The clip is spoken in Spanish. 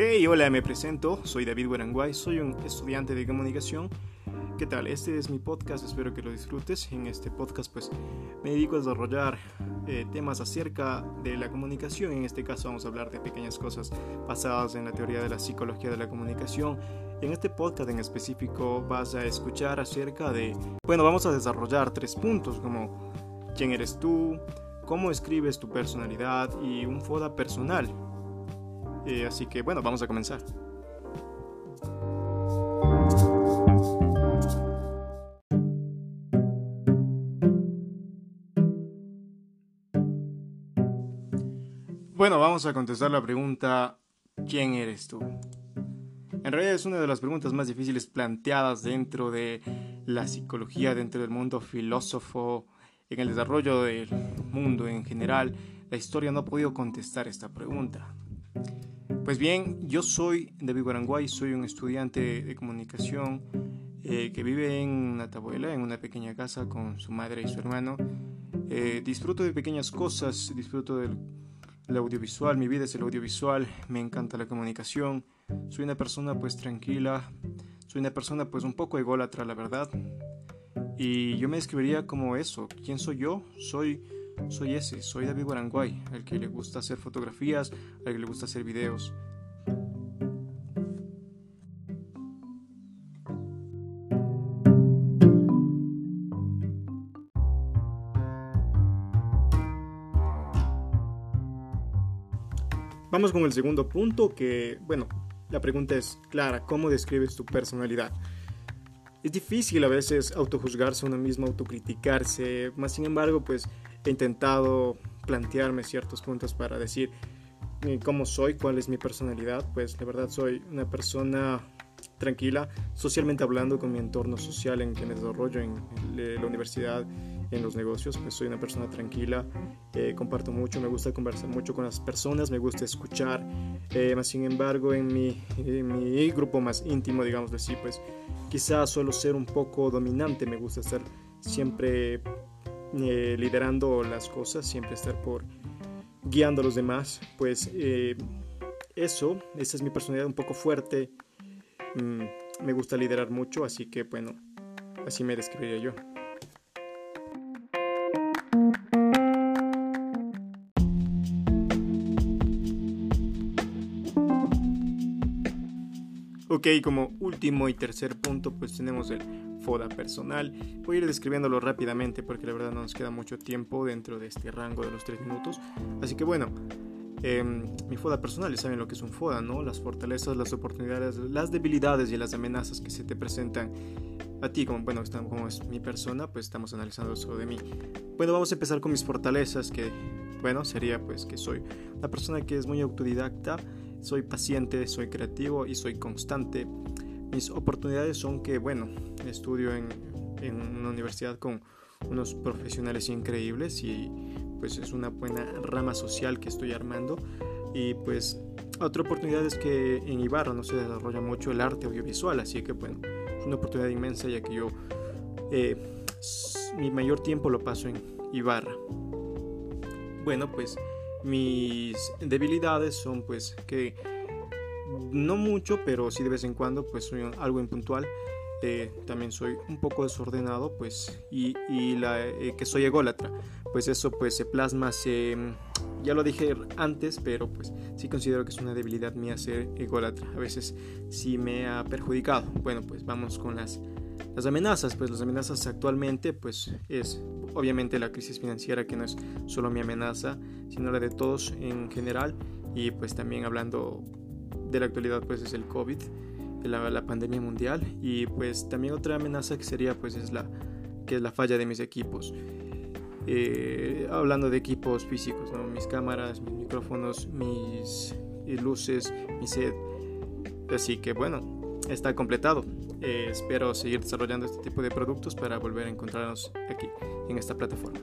Hey, hola, me presento, soy David Guaranguay, soy un estudiante de comunicación. ¿Qué tal? Este es mi podcast, espero que lo disfrutes. En este podcast pues me dedico a desarrollar eh, temas acerca de la comunicación. En este caso vamos a hablar de pequeñas cosas basadas en la teoría de la psicología de la comunicación. En este podcast en específico vas a escuchar acerca de, bueno, vamos a desarrollar tres puntos como quién eres tú, cómo escribes tu personalidad y un FODA personal. Eh, así que bueno, vamos a comenzar. Bueno, vamos a contestar la pregunta ¿quién eres tú? En realidad es una de las preguntas más difíciles planteadas dentro de la psicología, dentro del mundo filósofo, en el desarrollo del mundo en general. La historia no ha podido contestar esta pregunta. Pues bien, yo soy David Guaranguay, soy un estudiante de comunicación eh, que vive en Natabuela, en una pequeña casa con su madre y su hermano. Eh, disfruto de pequeñas cosas, disfruto del, audiovisual, mi vida es el audiovisual, me encanta la comunicación, soy una persona pues tranquila, soy una persona pues un poco ególatra, la verdad. Y yo me describiría como eso, ¿quién soy yo? Soy soy ese, soy David Guaranguay, al que le gusta hacer fotografías, al que le gusta hacer videos. Vamos con el segundo punto que, bueno, la pregunta es clara, ¿cómo describes tu personalidad? Es difícil a veces autojuzgarse uno mismo, autocriticarse, más sin embargo, pues he intentado plantearme ciertos puntos para decir eh, cómo soy, cuál es mi personalidad. Pues de verdad soy una persona tranquila, socialmente hablando con mi entorno social en que me desarrollo en la universidad, en los negocios, pues soy una persona tranquila, eh, comparto mucho, me gusta conversar mucho con las personas, me gusta escuchar, eh, más sin embargo en mi, en mi grupo más íntimo, digamos así, pues quizás suelo ser un poco dominante, me gusta estar siempre eh, liderando las cosas, siempre estar por guiando a los demás, pues eh, eso, esa es mi personalidad un poco fuerte, mm, me gusta liderar mucho, así que bueno, así me describiría yo. Ok, como último y tercer punto, pues tenemos el FODA personal. Voy a ir describiéndolo rápidamente porque la verdad no nos queda mucho tiempo dentro de este rango de los tres minutos. Así que bueno, em, mi FODA personal, ya saben lo que es un FODA, ¿no? Las fortalezas, las oportunidades, las debilidades y las amenazas que se te presentan a ti, como, bueno, como es mi persona, pues estamos analizando eso de mí. Bueno, vamos a empezar con mis fortalezas, que, bueno, sería pues que soy una persona que es muy autodidacta soy paciente, soy creativo y soy constante. Mis oportunidades son que, bueno, estudio en, una universidad con unos profesionales increíbles y pues es una buena rama social que estoy armando. Y pues otra oportunidad es que en Ibarra no se desarrolla mucho el arte audiovisual, así que bueno, es una oportunidad inmensa ya que yo eh, mi mayor tiempo lo paso en Ibarra. Bueno, pues mis debilidades son pues que no mucho, pero sí de vez en cuando pues soy algo impuntual. Eh, también soy un poco desordenado pues y, la, eh, que soy ególatra pues eso pues se plasma se ya lo dije antes pero pues sí considero que es una debilidad mía ser ególatra. A veces sí me ha perjudicado. Bueno pues vamos con las las amenazas. Pues las amenazas actualmente pues es obviamente la crisis financiera que no es solo mi amenaza, sino la de todos en general. Y pues también hablando de la actualidad pues es el COVID, la, la pandemia mundial y pues también otra amenaza que sería pues es la que es la falla de mis equipos. Eh, hablando de equipos físicos, mis cámaras, mis micrófonos, mis luces, mi set. Así que bueno, está completado. Eh, espero seguir desarrollando este tipo de productos para volver a encontrarnos aquí en esta plataforma.